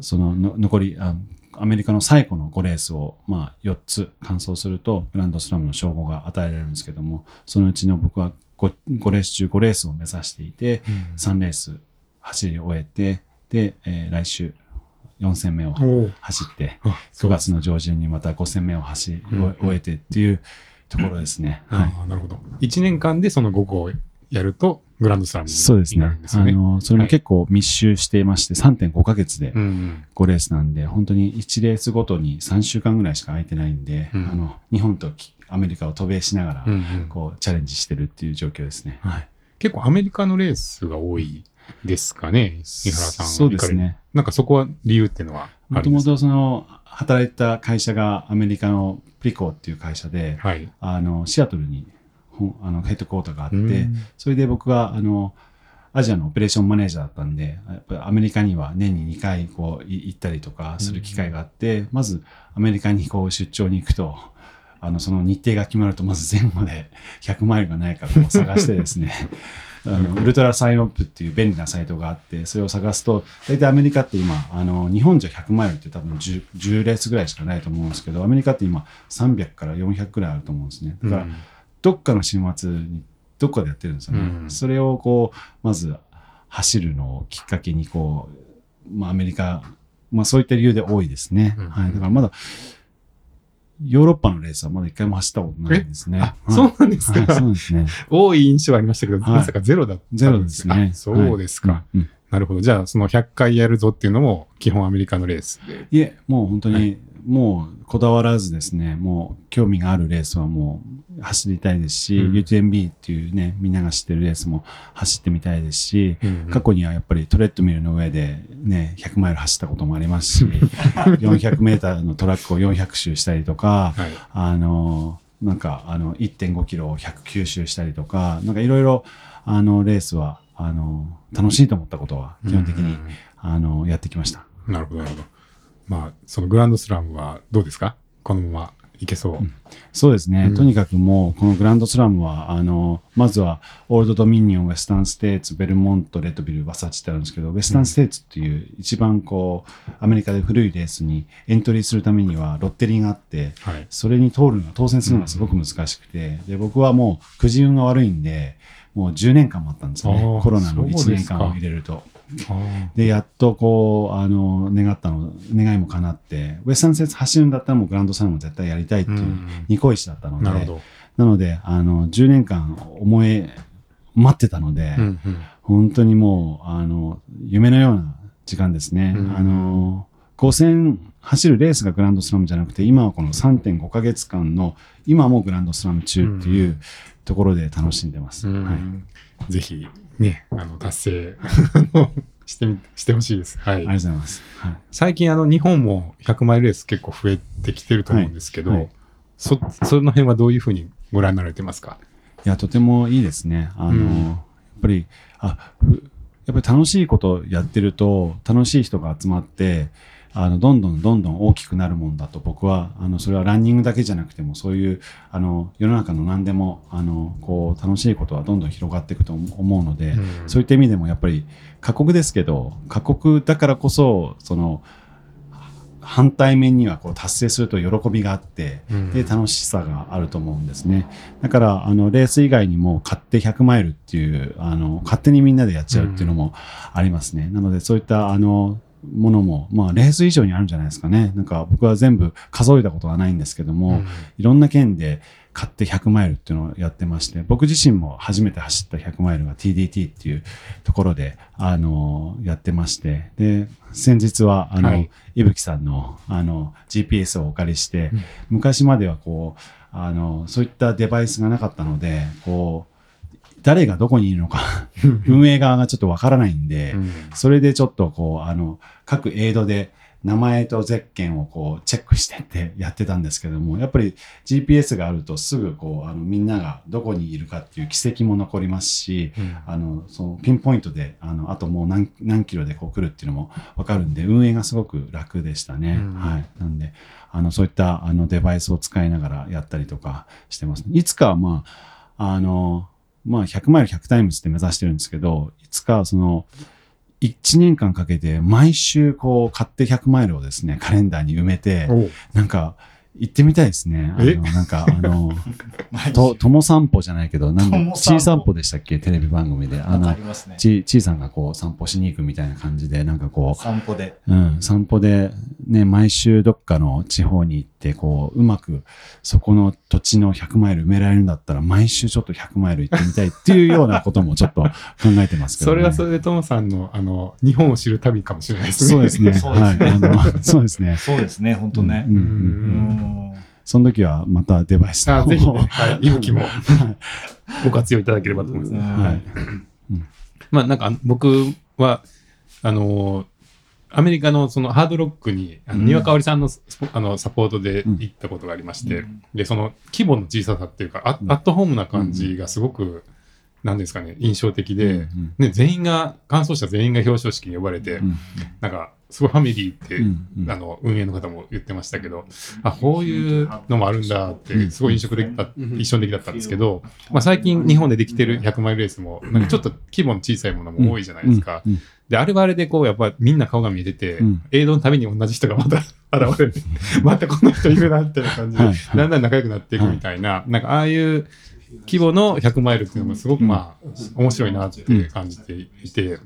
そのの残りあ、アメリカの最後の5レースを、まあ、4つ完走すると、グランドスラムの称号が与えられるんですけども、そのうちの僕は 5, 5レース中5レースを目指していて、3レース走り終えて、で、えー来週4戦目を走って、あ9月の上旬にまた5戦目を走りうん。終えてっていうところですね。はいああ、なるほど。1年間でその5個をやると、グランドスラムにそうですね。なるんですよね。あの、それも結構密集していまして、3.5ヶ月でうんうん5レースなんで、本当に1レースごとに3週間ぐらいしか空いてないんで、うんあの、日本ときアメリカを渡米しながら、うんうんこう、チャレンジしてるっていう状況ですね。はい。結構アメリカのレースが多いですかね、井原さん。そうですね。なんかそこは理由っていうのはもともとその、働いた会社がアメリカのプリコっていう会社で、はい。あの、シアトルにあのヘッドクォーターがあって、うんそれで僕が、あの、アジアのオペレーションマネージャーだったんで、やっぱりアメリカには年に2回こうい行ったりとかする機会があって、まずアメリカにこう出張に行くと、あの、その日程が決まると、まず前後で 100マイルがないかこう探してですね、あの、ウルトラサインアップっていう便利なサイトがあって、それを探すと、大体アメリカって今、あの、日本じゃ100マイルって多分 10, 10レースぐらいしかないと思うんですけど、アメリカって今300から400ぐらいあると思うんですね。だから、うんどっかの週末にどっかでやってるんですよね。うんそれをこうまず走るのをきっかけにこう、まあ、アメリカ、まあ、そういった理由で多いですね。うんはい、だからまだヨーロッパのレースはまだ一回も走ったことないですね。あはいそうなんですか？はいそうですね。多い印象はありましたけど、はいまさか？ゼロだったんゼロですね。あそうですか。はいうんなるほど。じゃあ、その100回やるぞっていうのも、基本アメリカのレースで。いえ、もう本当に、はいもうこだわらずですね、もう興味があるレースはもう走りたいですし、うん UTMB っていうね、みんなが知ってるレースも走ってみたいですし、過去にはやっぱりトレッドミルの上でね、100マイル走ったこともありますし、400メーターのトラックを400周したりとか、はい。あの、なんか、あの、1.5キロを109周したりとか、なんかいろいろ、あの、レースは、あの、楽しいと思ったことは、基本的に、あの、やってきました。なるほど、なるほど。まあ、そのグランドスラムはどうですか？このままいけそう。そうですね。うんとにかくもう、このグランドスラムは、あの、まずは、オールドドミニオン、ウェスタンステーツ、ベルモント、レッドビル、バサチってあるんですけど、ウェスタンステーツっていう、一番こう、アメリカで古いレースにエントリーするためには、ロッテリーがあって、はい。それに通るのが、当選するのがすごく難しくて、で、僕はもう、くじ運が悪いんで、もう10年間もあったんですよね。コロナのそう1ですか年間を入れると。で、やっとこう、あの、願ったの、願いも叶って、ウェスタンス走るんだったらもうグランドスラムも絶対やりたいっていううん二個石だったので、なるほど。なので、あの、10年間思い、待ってたので、うんうん本当にもう、あの、夢のような時間ですね。うんあの、5000走るレースがグランドスラムじゃなくて、今はこの3.5ヶ月間の、今もグランドスラム中っていうところで楽しんでます。うんはい。ぜひ、ね、あの、達成 してみ、してほしいです。はいあり。がとうございます。はい。最近、あの、日本も100マイルレース結構増えてきてると思うんですけど、はいはいそ、その辺はどういうふうにご覧になられてますか？いや、とてもいいですね。あの、うんやっぱり、あ、ふやっぱり楽しいことやってると、楽しい人が集まって、あの、どんどんどんどん大きくなるもんだと僕は、あの、それはランニングだけじゃなくても、そういう、あの、世の中の何でも、あの、こう、楽しいことはどんどん広がっていくと思うので、うんそういった意味でもやっぱり過酷ですけど、過酷だからこそ、その、反対面にはこう達成すると喜びがあって、うんで楽しさがあると思うんですね。だからあのレース以外にも買って100マイルっていうあの勝手にみんなでやっちゃうっていうのもありますね。なのでそういったあのものも、まあ、レース以上にあるんじゃないですかね。なんか僕は全部数えたことはないんですけども、うん。いろんな県で買って100マイルっていうのをやってまして、僕自身も初めて走った100マイルが TDT っていうところで、あの、やってまして、で、先日は、あの、はい。いぶきさんの、あの、GPS をお借りして、昔まではこう、あの、そういったデバイスがなかったので、こう、誰がどこにいるのか、運営側がちょっとわからないんで、うんそれでちょっとこう、あの、各エイドで名前とゼッケンをこうチェックしてってやってたんですけども、やっぱり GPS があるとすぐこう、あの、みんながどこにいるかっていう軌跡も残りますし、うんあの、そのピンポイントで、あの、あともう何何キロでこう来るっていうのもわかるんで、運営がすごく楽でしたね。うんはい。なんで、あの、そういったあのデバイスを使いながらやったりとかしてます。いつかはまあ、あの、まあ、100マイル100タイムズって目指してるんですけど、いつかその、1年間かけて毎週こう買って100マイルをですね、カレンダーに埋めて、なんか行ってみたいですね。あえ？の、なんかあの、と、とも散歩じゃないけど、なん友だ、散歩ちい散歩でしたっけ？テレビ番組で。あのなんかあり、ますね。ち、ちいさんがこう散歩しに行くみたいな感じで、なんかこ散歩で。う、うん、散歩でね、毎週どっかの地方に行って、こう、うまくそこの土地の100マイル埋められるんだったら、毎週ちょっと100マイル行ってみたいっていうようなこともちょっと考えてますけど、ね。それはそれでトモさんの、あの、日本を知る旅かもしれないですね。そうですね。そうですねはい。あの、そうですね。そうですね、本当ねうん。ううんうんうん。その時はまたデバイスあぜひ、ね、を はい、いぶきもご活用いただければと思います。はい。まあなんか僕は、あのーアメリカのそのハードロックに、あのうん。丹羽香織さんのあのサポートで行ったことがありまして、で、その規模の小ささっていうか、アうん。アットホームな感じがすごく、なんですかね、印象的で、うん。ね、全員が、完走者全員が表彰式に呼ばれて、うん。なんか、すごいファミリーって、うん。うん。あの、運営の方も言ってましたけど、あ、こういうのもあるんだって、すごい印象的だった、印象的だったんですけど、まあ最近日本でできてる100マイルレースも、なんかちょっと規模の小さいものも多いじゃないですか。うんで、あれはあれでこう、やっぱみんな顔が見えてて、うん映像のたびに同じ人がまた 現れる。またこの人いるな、みたいな感じで、はいだんだん仲良くなっていくみたいな、なんかああいう規模の100マイルっていうのもすごくまあ、面白いなって感じていて、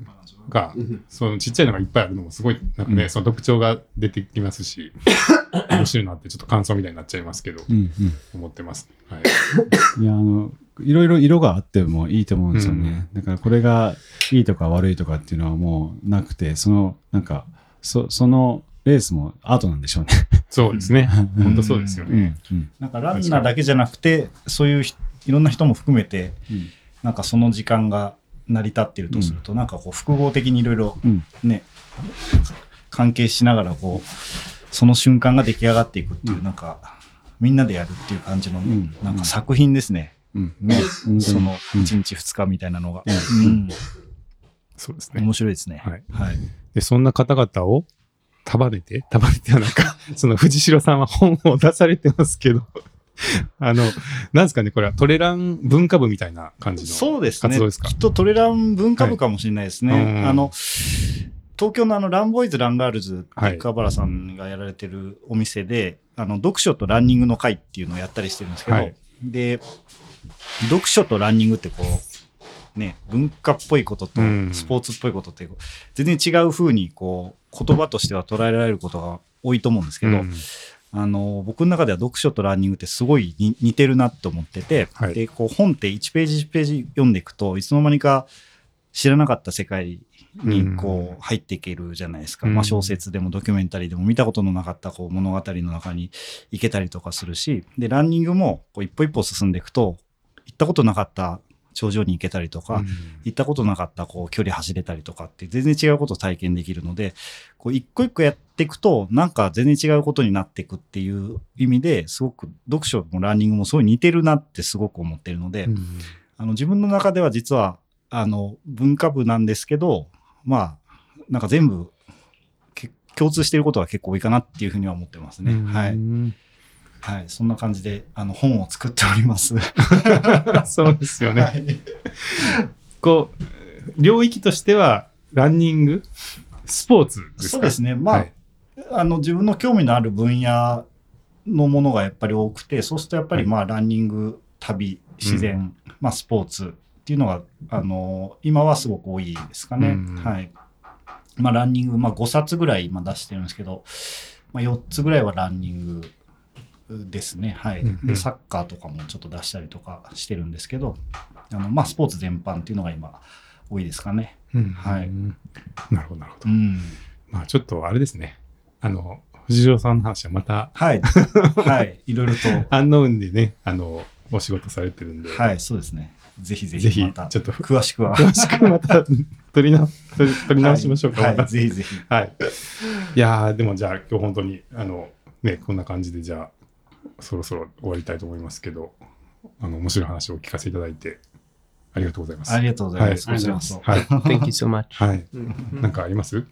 が、そのちっちゃいのがいっぱいあるのもすごい、なんかね、うんその特徴が出てきますし、面白いなってちょっと感想みたいになっちゃいますけど、うんうん思ってます。はい。いや、あの、いろいろ色があってもいいと思うんですよね。だからこれがいいとか悪いとかっていうのはもうなくて、その、なんか、そそのレースもアートなんでしょうね。そうですね。う ん本当そうですよね。うんなんかランナーだけじゃなくて、そういうひいろんな人も含めて、うんなんかその時間が成り立っているとすると、なんかこう複合的にいろいろうんね、関係しながらこう、その瞬間が出来上がっていくっていう、なんか、みんなでやるっていう感じの、んなんか作品ですね。うんね、そのうん1日2日みたいなのが。そうですね。面白いですね。はい。はい。で、そんな方々を束ねて、束ねてはなんか、その藤代さんは本を出されてますけど、あの、なんですかね、これはトレラン文化部みたいな感じの。そうですね。活動ですか？きっとトレラン文化部かもしれないですね。はいうんあの、東京のあの、ランボーイズ・ランガールズはいって、桑原さんがやられてるお店で、あの、読書とランニングの会っていうのをやったりしてるんですけど、はいで、読書とランニングってこう、ね、文化っぽいこととうん。スポーツっぽいことって、全然違う風にこう、言葉としては捉えられることが多いと思うんですけど、うん。あの、僕の中では読書とランニングってすごいに似てるなと思ってて、はい。で、こう本って1ページ1ページ読んでいくと、いつの間にか知らなかった世界にこう入っていけるじゃないですか。うん。まあ小説でもドキュメンタリーでも見たことのなかったこう物語の中に行けたりとかするし、で、ランニングもこう一歩一歩進んでいくと、行ったことなかった頂上に行けたりとか、行ったことなかったこう距離走れたりとかって全然違うことを体験できるので、こう一個一個やっていくと、なんか全然違うことになっていくっていう意味ですごく読書もランニングもすごい似てるなってすごく思ってるので、うんあの自分の中では実はあの文化部なんですけど、まあ、なんか全部け共通していることが結構多いかなっていうふうには思ってますね。はい。うんはい。そんな感じであの本を作っております。そうですよね。はいこう、領域としては、ランニング、スポーツですか？そうですね。まあ、はいあの自分の興味のある分野のものがやっぱり多くてそうするとやっぱりまあランニング旅自然、まあ、スポーツっていうのがあの今はすごく多いですかね。うんはいまあ、ランニング、まあ、5冊ぐらい今出してるんですけど、まあ、4つぐらいはランニングですね。はい。うんうんで、サッカーとかもちょっと出したりとかしてるんですけど、あのまあ、スポーツ全般っていうのが今多いですかね。うんはいなるほど、なるほど。うん。まあちょっとあれですね。あの、藤代さんの話はまた、はい。はい。いろいろと、アンノウンでね、あの、お仕事されてるんで、はい、そうですね。ぜひぜぜひひまた、ちょっと詳しくは。詳しくまた 取りな取り直しましょうか。はい、はいぜひぜひ。はい。いやー、でもじゃあ今日本当に、あの、ね、こんな感じでじゃあ、そろそろ終わりたいと思いますけど、あの、面白い話をお聞かせいただいて、ありがとうございます。ありがとうございます。はい。はい。Thank you so much. はい。なんかあります？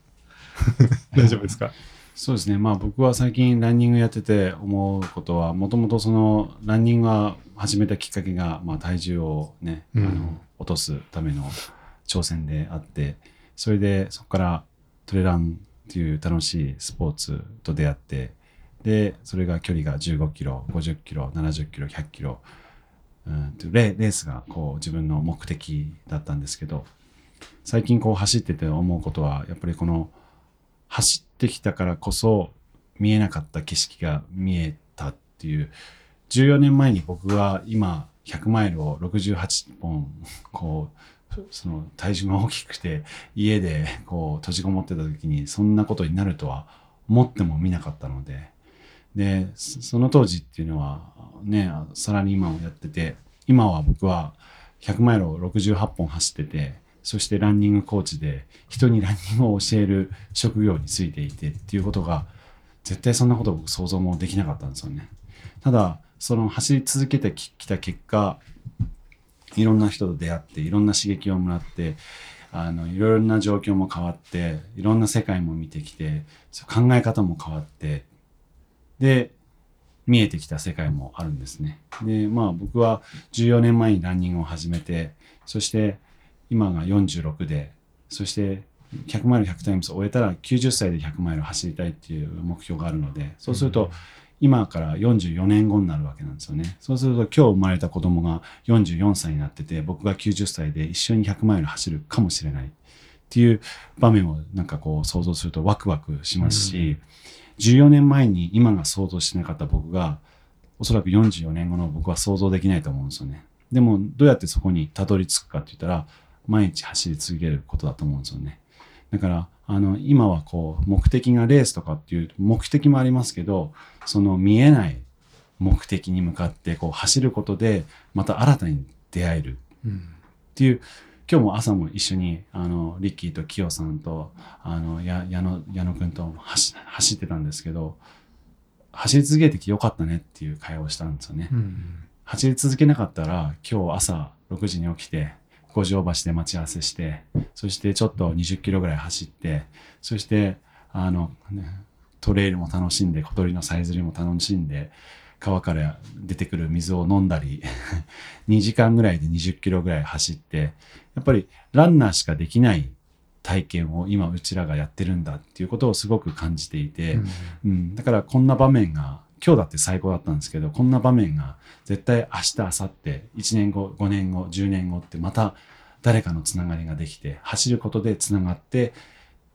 大丈夫ですか？そうですね、まあ僕は最近ランニングやってて思うことは、もともとそのランニングは始めたきっかけが、まあ、体重をね、うんあの落とすための挑戦であって、それでそこからトレランっていう楽しいスポーツと出会って、で、それが距離が15キロ、50キロ、70キロ、100キロ、うん、とレレースがこう自分の目的だったんですけど、最近こう走ってて思うことは、やっぱりこの走ってきたからこそ見えなかった景色が見えたっていう。14年前に僕は今100マイルを68本こうその体重が大きくて家でこう閉じこもってた時にそんなことになるとは思ってもみなかったのででその当時っていうのはねさらに今をやってて今は僕は100マイルを68本走っててそしてランニングコーチで人にランニングを教える職業についていてっていうことが絶対そんなこと僕想像もできなかったんですよね。ただその走り続けてきた結果いろんな人と出会っていろんな刺激をもらってあのいろいろな状況も変わっていろんな世界も見てきて考え方も変わってで見えてきた世界もあるんですね。でまあ僕は14年前にランニングを始めてそして今が46でそして100マイル100タイムズを終えたら90歳で100マイル走りたいっていう目標があるのでそうすると今から44年後になるわけなんですよね。そうすると今日生まれた子供が44歳になってて僕が90歳で一緒に100マイル走るかもしれないっていう場面をなんかこう想像するとワクワクしますし、14年前に今が想像してなかった僕がおそらく44年後の僕は想像できないと思うんですよね。でもどうやってそこにたどり着くかって言ったら毎日走り続けることだと思うんですよね。だからあの今はこう目的がレースとかっていう目的もありますけどその見えない目的に向かってこう走ることでまた新たに出会えるっていう今日も朝も一緒にあのリッキーとキヨさんとあのや矢野矢野くんと走走ってたんですけど走り続けてきてよかったねっていう会話をしたんですよね。うん走り続けなかったら今日朝6時に起きて五条橋で待ち合わせしてそしてちょっと20キロぐらい走ってそしてあの、ね、トレイルも楽しんで小鳥のさえずりも楽しんで川から出てくる水を飲んだり 2時間ぐらいで20キロぐらい走ってやっぱりランナーしかできない体験を今うちらがやってるんだっていうことをすごく感じていて、うん、だからこんな場面が今日だって最高だったんですけどこんな場面が絶対明日明後日1年後5年後10年後ってまた誰かのつながりができて走ることでつながって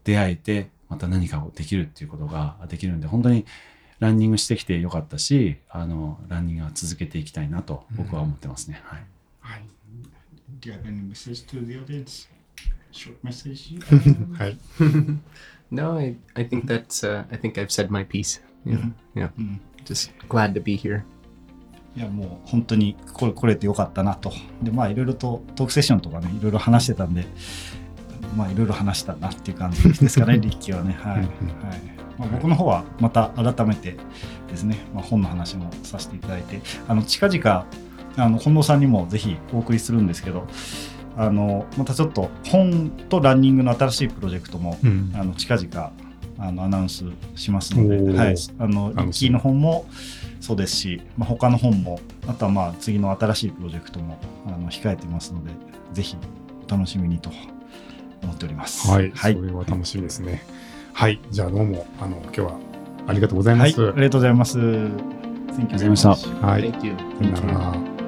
出会えてまた何かをできるっていうことができるんで本当にランニングしてきてよかったしあのランニングは続けていきたいなと僕は思ってますね。はいはい Do you have any message to the audience? Short message? はい。No, I, I think that's uh, I think I've said my piece. Yeah, Mm-hmm. yeah. Mhm. Just glad to be here. いやもう本当にこれ来れてよかったなと。でまあいろいろとトークセッションとかねいろいろ話してたんでまあいろいろ話したなっていう感じですかねリッキーはね。はい。はいうんまあ、僕の方はまた改めてですね、まあ、本の話もさせていただいてあの近々あの近藤さんにもぜひお送りするんですけどあのまたちょっと本とランニングの新しいプロジェクトもうんあの近々あのアナウンスしますので、はい、あのリ楽しみッキーの本もそうですし、まあ、他の本もあとはまあ次の新しいプロジェクトもあの控えてますのでぜひお楽しみにと思っております。はい、はいそれは楽しみですね。はい。じゃあどうも、あの、今日はありがとうございまはい、す。ありがとうございます。Thank you ありがとうございました much. はい。Thank you. さよなら